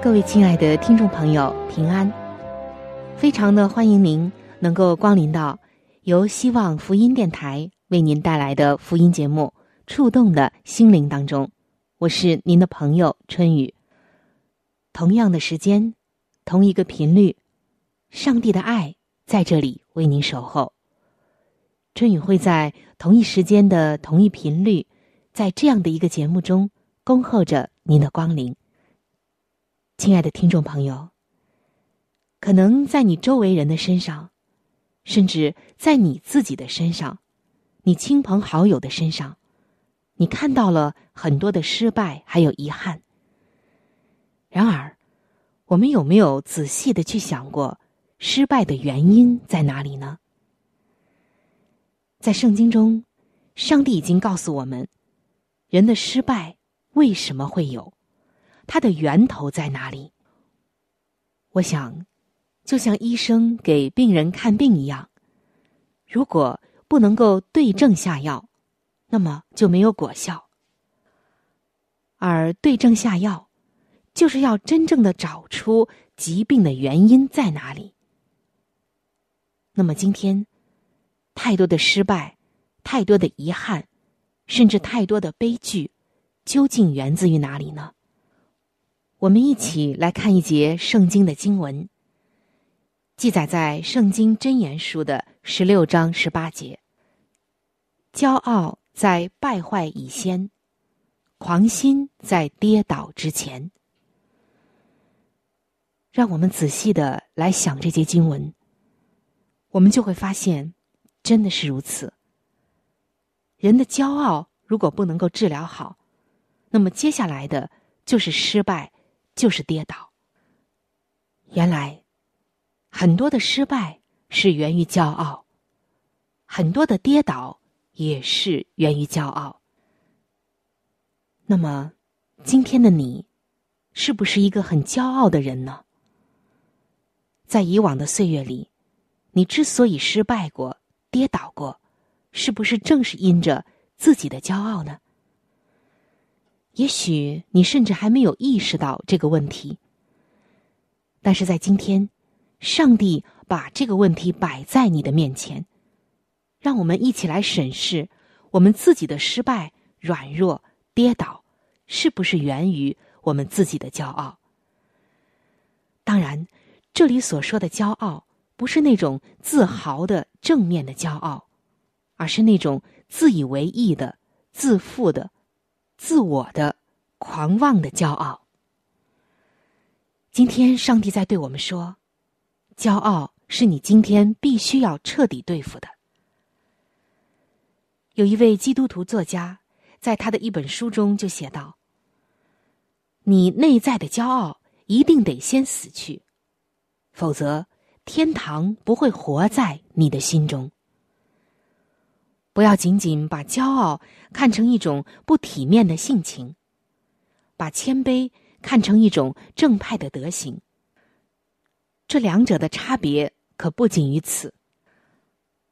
各位亲爱的听众朋友，平安！非常的欢迎您能够光临到由希望福音电台。为您带来的福音节目《触动的心灵》当中，我是您的朋友春雨。同样的时间，同一个频率，上帝的爱在这里为您守候。春雨会在同一时间的同一频率，在这样的一个节目中恭候着您的光临。亲爱的听众朋友，可能在你周围人的身上，甚至在你自己的身上。你亲朋好友的身上，你看到了很多的失败，还有遗憾。然而，我们有没有仔细的去想过，失败的原因在哪里呢？在圣经中，上帝已经告诉我们，人的失败为什么会有，它的源头在哪里？我想，就像医生给病人看病一样，如果。不能够对症下药，那么就没有果效。而对症下药，就是要真正的找出疾病的原因在哪里。那么今天，太多的失败，太多的遗憾，甚至太多的悲剧，究竟源自于哪里呢？我们一起来看一节圣经的经文。记载在《圣经真言书》的十六章十八节。骄傲在败坏以先，狂心在跌倒之前。让我们仔细的来想这节经文，我们就会发现，真的是如此。人的骄傲如果不能够治疗好，那么接下来的就是失败，就是跌倒。原来。很多的失败是源于骄傲，很多的跌倒也是源于骄傲。那么，今天的你，是不是一个很骄傲的人呢？在以往的岁月里，你之所以失败过、跌倒过，是不是正是因着自己的骄傲呢？也许你甚至还没有意识到这个问题，但是在今天。上帝把这个问题摆在你的面前，让我们一起来审视我们自己的失败、软弱、跌倒，是不是源于我们自己的骄傲？当然，这里所说的骄傲，不是那种自豪的正面的骄傲，而是那种自以为意的、自负的、自我的、狂妄的骄傲。今天，上帝在对我们说。骄傲是你今天必须要彻底对付的。有一位基督徒作家，在他的一本书中就写道：“你内在的骄傲一定得先死去，否则天堂不会活在你的心中。不要仅仅把骄傲看成一种不体面的性情，把谦卑看成一种正派的德行。”这两者的差别可不仅于此，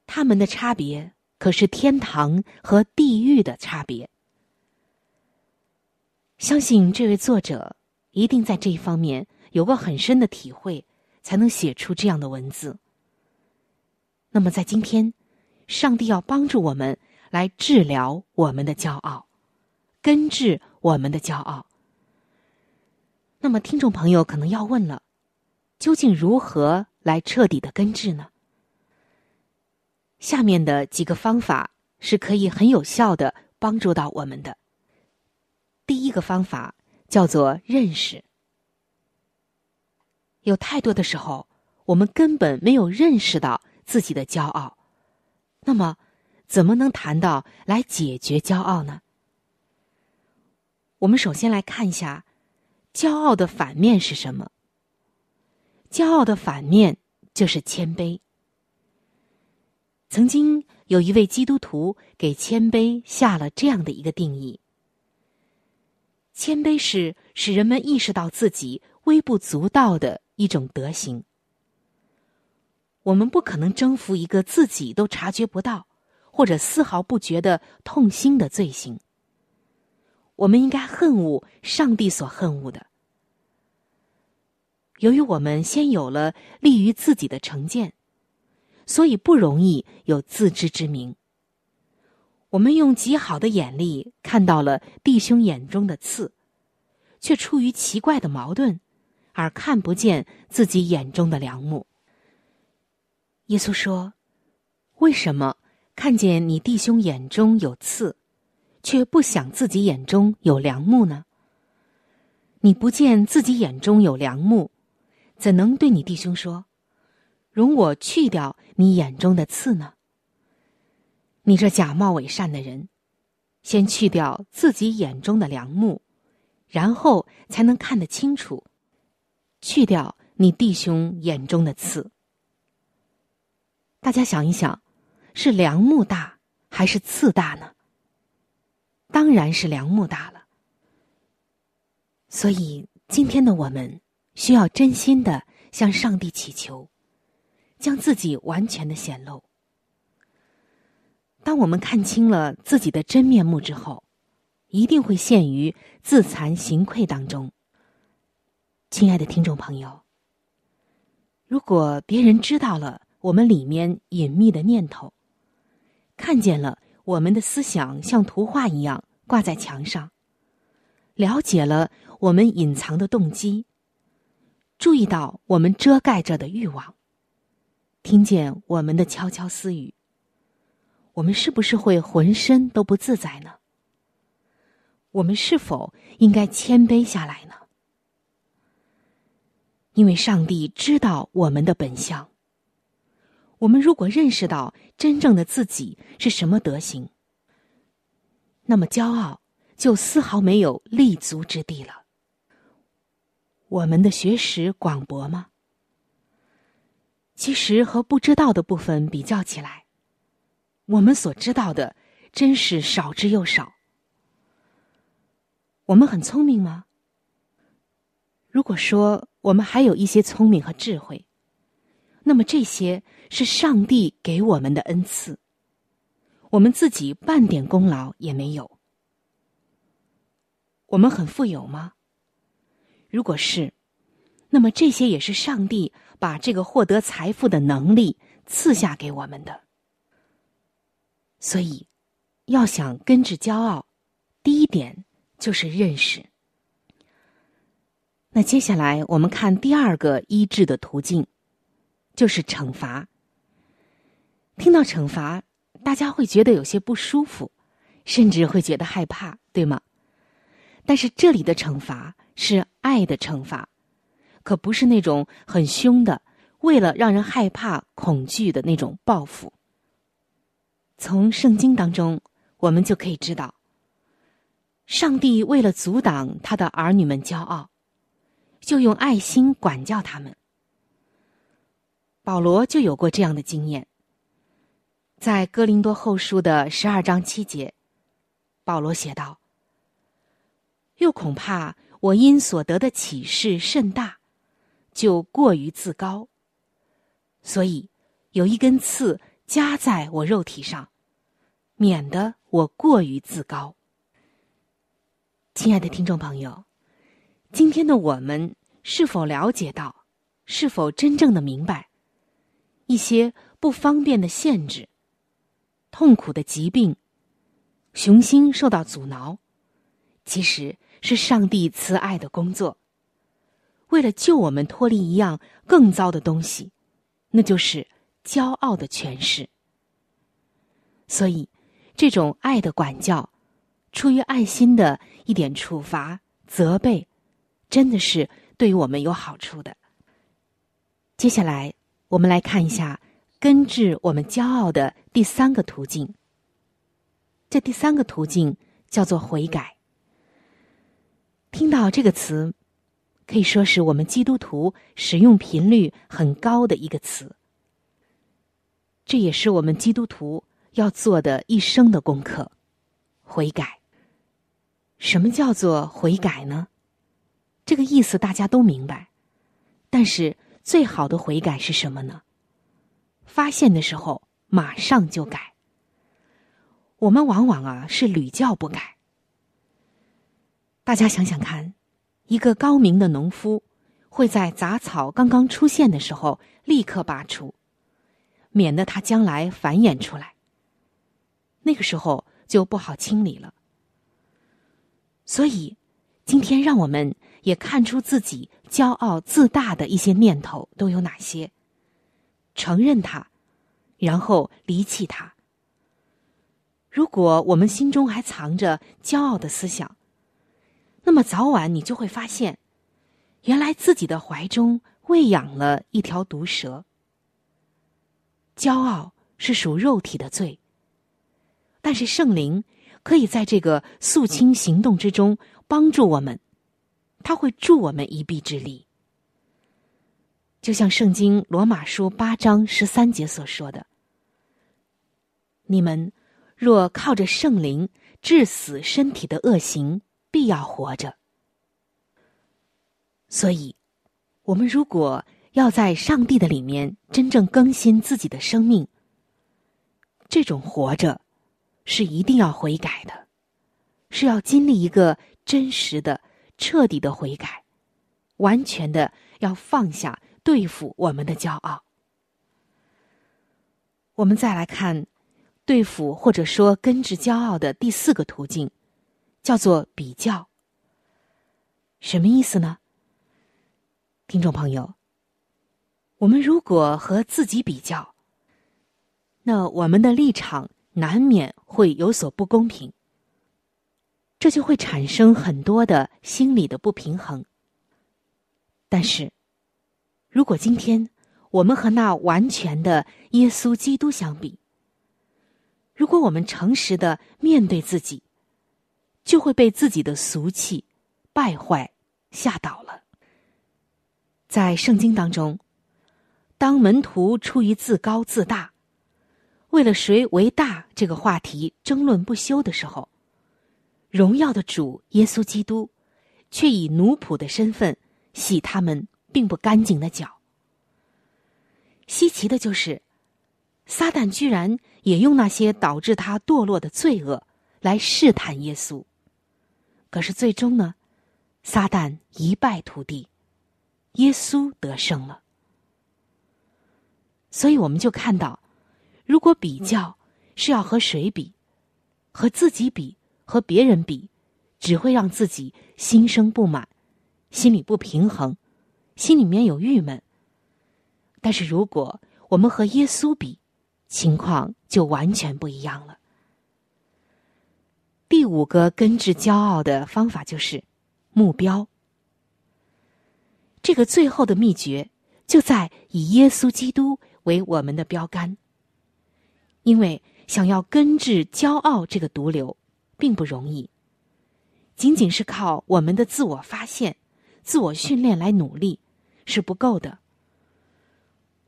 他们的差别可是天堂和地狱的差别。相信这位作者一定在这一方面有过很深的体会，才能写出这样的文字。那么，在今天，上帝要帮助我们来治疗我们的骄傲，根治我们的骄傲。那么，听众朋友可能要问了：究竟如何来彻底的根治呢？下面的几个方法是可以很有效的帮助到我们的。第一个方法叫做认识。有太多的时候，我们根本没有认识到自己的骄傲，那么怎么能谈到来解决骄傲呢？我们首先来看一下，骄傲的反面是什么？骄傲的反面就是谦卑。曾经有一位基督徒给谦卑下了这样的一个定义：谦卑是使人们意识到自己微不足道的一种德行。我们不可能征服一个自己都察觉不到或者丝毫不觉得痛心的罪行。我们应该恨恶上帝所恨恶的。由于我们先有了利于自己的成见。所以不容易有自知之明。我们用极好的眼力看到了弟兄眼中的刺，却出于奇怪的矛盾，而看不见自己眼中的良木。耶稣说：“为什么看见你弟兄眼中有刺，却不想自己眼中有良木呢？你不见自己眼中有良木，怎能对你弟兄说？”容我去掉你眼中的刺呢？你这假冒伪善的人，先去掉自己眼中的良木，然后才能看得清楚。去掉你弟兄眼中的刺。大家想一想，是良木大还是刺大呢？当然是良木大了。所以今天的我们需要真心的向上帝祈求。将自己完全的显露。当我们看清了自己的真面目之后，一定会陷于自惭形愧当中。亲爱的听众朋友，如果别人知道了我们里面隐秘的念头，看见了我们的思想像图画一样挂在墙上，了解了我们隐藏的动机，注意到我们遮盖着的欲望。听见我们的悄悄私语，我们是不是会浑身都不自在呢？我们是否应该谦卑下来呢？因为上帝知道我们的本相。我们如果认识到真正的自己是什么德行，那么骄傲就丝毫没有立足之地了。我们的学识广博吗？其实和不知道的部分比较起来，我们所知道的真是少之又少。我们很聪明吗？如果说我们还有一些聪明和智慧，那么这些是上帝给我们的恩赐，我们自己半点功劳也没有。我们很富有吗？如果是，那么这些也是上帝。把这个获得财富的能力赐下给我们的，所以要想根治骄傲，第一点就是认识。那接下来我们看第二个医治的途径，就是惩罚。听到惩罚，大家会觉得有些不舒服，甚至会觉得害怕，对吗？但是这里的惩罚是爱的惩罚。可不是那种很凶的，为了让人害怕、恐惧的那种报复。从圣经当中，我们就可以知道，上帝为了阻挡他的儿女们骄傲，就用爱心管教他们。保罗就有过这样的经验，在哥林多后书的十二章七节，保罗写道：“又恐怕我因所得的启示甚大。”就过于自高，所以有一根刺加在我肉体上，免得我过于自高。亲爱的听众朋友，今天的我们是否了解到，是否真正的明白，一些不方便的限制、痛苦的疾病、雄心受到阻挠，其实是上帝慈爱的工作。为了救我们脱离一样更糟的东西，那就是骄傲的权势。所以，这种爱的管教，出于爱心的一点处罚、责备，真的是对于我们有好处的。接下来，我们来看一下根治我们骄傲的第三个途径。这第三个途径叫做悔改。听到这个词，可以说是我们基督徒使用频率很高的一个词。这也是我们基督徒。要做的一生的功课，悔改。什么叫做悔改呢？这个意思大家都明白，但是最好的悔改是什么呢？发现的时候马上就改。我们往往啊是屡教不改。大家想想看，一个高明的农夫会在杂草刚刚出现的时候立刻拔除，免得它将来繁衍出来。那个时候就不好清理了。所以，今天让我们也看出自己骄傲自大的一些念头都有哪些，承认它，然后离弃它。如果我们心中还藏着骄傲的思想，那么早晚你就会发现，原来自己的怀中喂养了一条毒蛇。骄傲是属肉体的罪。但是圣灵可以在这个肃清行动之中帮助我们，他会助我们一臂之力。就像圣经罗马书八章十三节所说的：“你们若靠着圣灵致死身体的恶行，必要活着。”所以，我们如果要在上帝的里面真正更新自己的生命，这种活着。是一定要悔改的，是要经历一个真实的、彻底的悔改，完全的要放下对付我们的骄傲。我们再来看对付或者说根治骄傲的第四个途径，叫做比较。什么意思呢？听众朋友，我们如果和自己比较，那我们的立场。难免会有所不公平，这就会产生很多的心理的不平衡。但是，如果今天我们和那完全的耶稣基督相比，如果我们诚实的面对自己，就会被自己的俗气败坏吓倒了。在圣经当中，当门徒出于自高自大。为了谁为大这个话题争论不休的时候，荣耀的主耶稣基督，却以奴仆的身份洗他们并不干净的脚。稀奇的就是，撒旦居然也用那些导致他堕落的罪恶来试探耶稣。可是最终呢，撒旦一败涂地，耶稣得胜了。所以我们就看到。如果比较是要和谁比，和自己比，和别人比，只会让自己心生不满，心里不平衡，心里面有郁闷。但是如果我们和耶稣比，情况就完全不一样了。第五个根治骄傲的方法就是目标。这个最后的秘诀就在以耶稣基督为我们的标杆。因为想要根治骄傲这个毒瘤，并不容易。仅仅是靠我们的自我发现、自我训练来努力是不够的。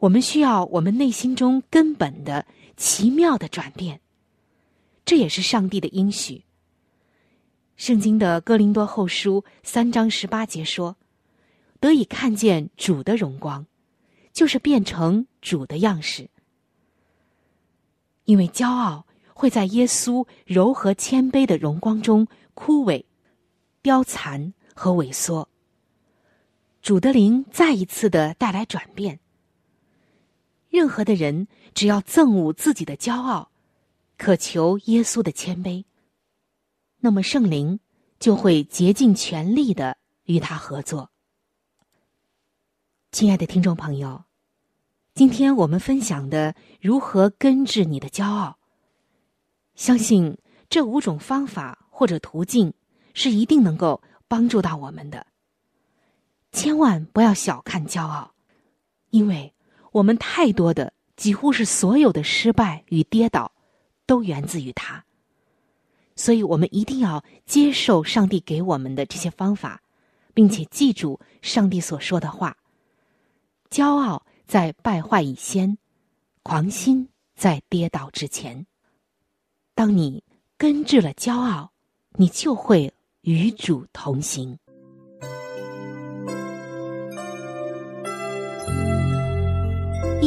我们需要我们内心中根本的、奇妙的转变。这也是上帝的应许。圣经的哥林多后书三章十八节说：“得以看见主的荣光，就是变成主的样式。”因为骄傲会在耶稣柔和谦卑的荣光中枯萎、凋残和萎缩。主的灵再一次的带来转变。任何的人只要憎恶自己的骄傲，渴求耶稣的谦卑，那么圣灵就会竭尽全力的与他合作。亲爱的听众朋友，今天我们分享的如何根治你的骄傲，相信这五种方法或者途径是一定能够帮助到我们的。千万不要小看骄傲，因为我们太多的几乎是所有的失败与跌倒，都源自于它。所以我们一定要接受上帝给我们的这些方法，并且记住上帝所说的话。骄傲在败坏以先，狂心在跌倒之前。当你根治了骄傲，你就会与主同行。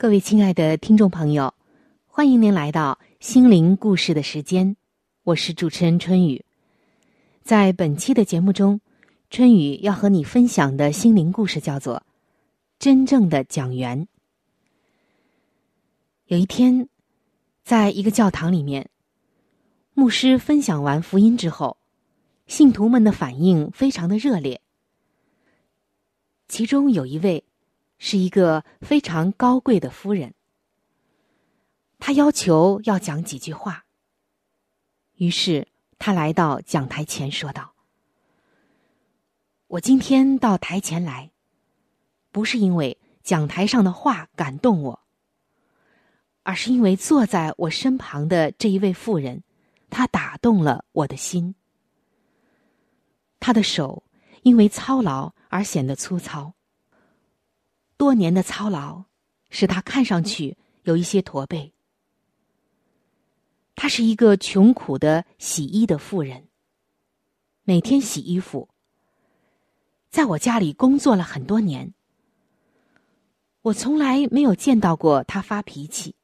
各位亲爱的听众朋友，欢迎您来到心灵故事的时间，我是主持人春雨。在本期的节目中。春雨要和你分享的心灵故事叫做《真正的讲员》。有一天，在一个教堂里面，牧师分享完福音之后，信徒们的反应非常的热烈。其中有一位是一个非常高贵的夫人，她要求要讲几句话。于是，她来到讲台前说道。我今天到台前来，不是因为讲台上的话感动我，而是因为坐在我身旁的这一位妇人，她打动了我的心。她的手因为操劳而显得粗糙，多年的操劳使他看上去有一些驼背。他是一个穷苦的洗衣的妇人，每天洗衣服。在我家里工作了很多年，我从来没有见到过他发脾气，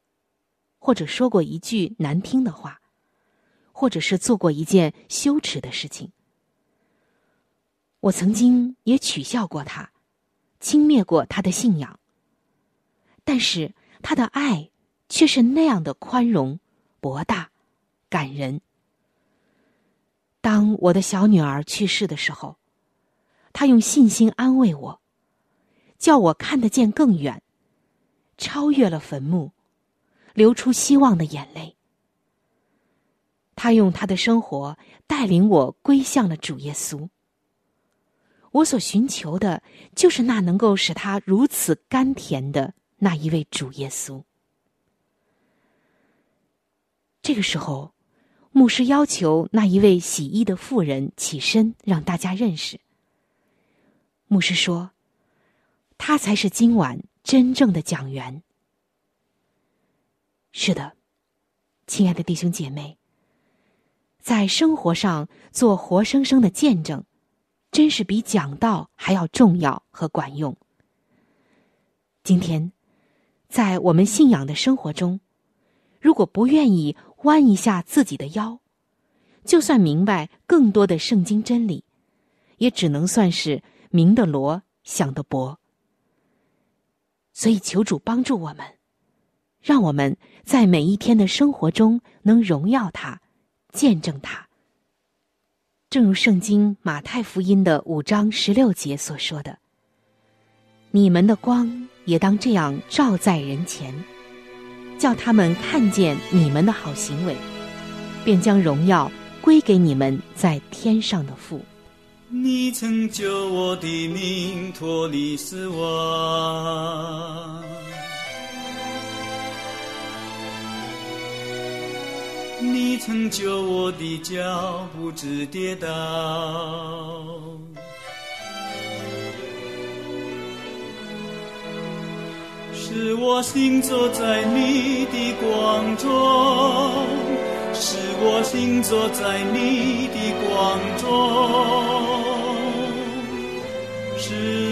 或者说过一句难听的话，或者是做过一件羞耻的事情。我曾经也取笑过他，轻蔑过他的信仰，但是他的爱却是那样的宽容、博大、感人。当我的小女儿去世的时候。他用信心安慰我，叫我看得见更远，超越了坟墓，流出希望的眼泪。他用他的生活带领我归向了主耶稣。我所寻求的，就是那能够使他如此甘甜的那一位主耶稣。这个时候，牧师要求那一位洗衣的妇人起身，让大家认识。牧师说：“他才是今晚真正的讲员。”是的，亲爱的弟兄姐妹，在生活上做活生生的见证，真是比讲道还要重要和管用。今天，在我们信仰的生活中，如果不愿意弯一下自己的腰，就算明白更多的圣经真理，也只能算是。明的罗，想的博，所以求主帮助我们，让我们在每一天的生活中能荣耀他，见证他。正如圣经马太福音的五章十六节所说的：“你们的光也当这样照在人前，叫他们看见你们的好行为，便将荣耀归给你们在天上的父。”你曾救我的命脱离死亡，你曾救我的脚不致跌倒，使我行走在你的光中，使我行走在你的光中。使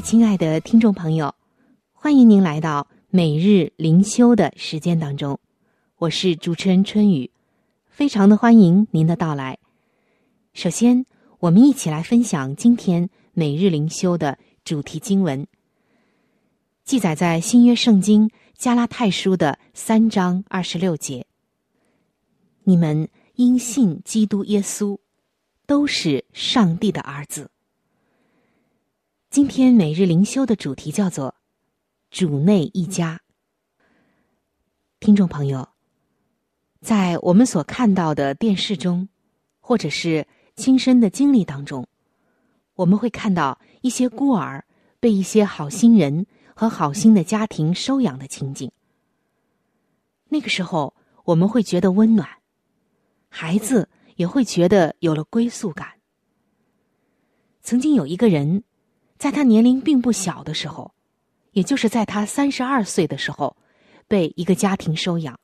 亲爱的听众朋友，欢迎您来到每日灵修的时间当中，我是主持人春雨，非常的欢迎您的到来。首先，我们一起来分享今天每日灵修的主题经文，记载在新约圣经加拉太书的三章二十六节：“你们因信基督耶稣，都是上帝的儿子。”今天每日灵修的主题叫做“主内一家”。听众朋友，在我们所看到的电视中，或者是亲身的经历当中，我们会看到一些孤儿被一些好心人和好心的家庭收养的情景。那个时候，我们会觉得温暖，孩子也会觉得有了归宿感。曾经有一个人。在他年龄并不小的时候，也就是在他三十二岁的时候，被一个家庭收养，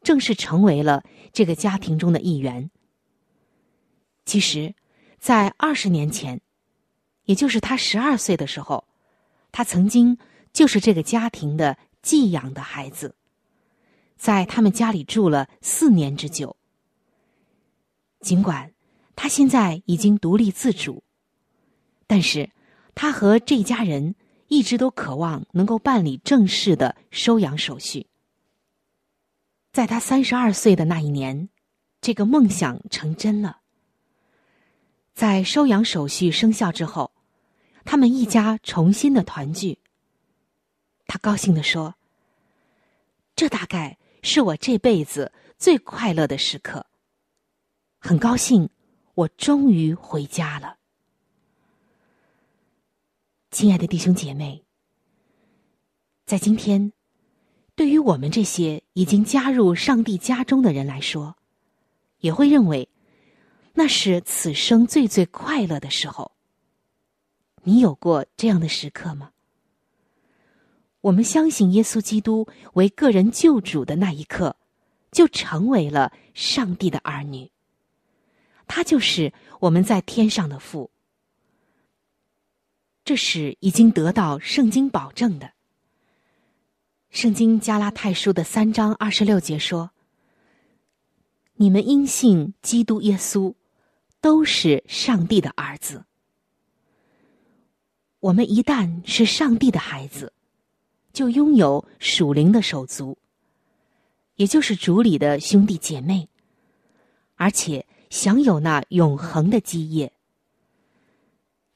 正式成为了这个家庭中的一员。其实，在二十年前，也就是他十二岁的时候，他曾经就是这个家庭的寄养的孩子，在他们家里住了四年之久。尽管他现在已经独立自主，但是。他和这家人一直都渴望能够办理正式的收养手续。在他三十二岁的那一年，这个梦想成真了。在收养手续生效之后，他们一家重新的团聚。他高兴的说：“这大概是我这辈子最快乐的时刻。很高兴，我终于回家了。”亲爱的弟兄姐妹，在今天，对于我们这些已经加入上帝家中的人来说，也会认为那是此生最最快乐的时候。你有过这样的时刻吗？我们相信耶稣基督为个人救主的那一刻，就成为了上帝的儿女。他就是我们在天上的父。这是已经得到圣经保证的。圣经加拉太书的三章二十六节说：“你们因信基督耶稣，都是上帝的儿子。”我们一旦是上帝的孩子，就拥有属灵的手足，也就是主里的兄弟姐妹，而且享有那永恒的基业。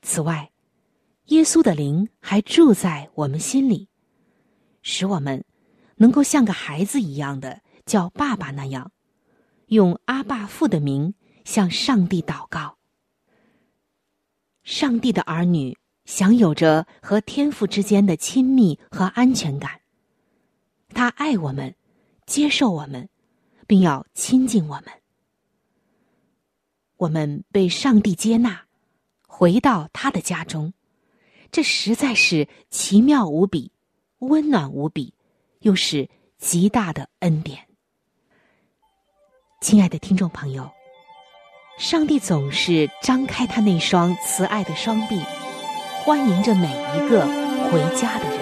此外，耶稣的灵还住在我们心里，使我们能够像个孩子一样的叫爸爸那样，用阿爸父的名向上帝祷告。上帝的儿女享有着和天父之间的亲密和安全感。他爱我们，接受我们，并要亲近我们。我们被上帝接纳，回到他的家中，这实在是奇妙无比、温暖无比，又是极大的恩典。亲爱的听众朋友，上帝总是张开他那双慈爱的双臂，欢迎着每一个回家的人。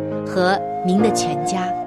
和您的全家。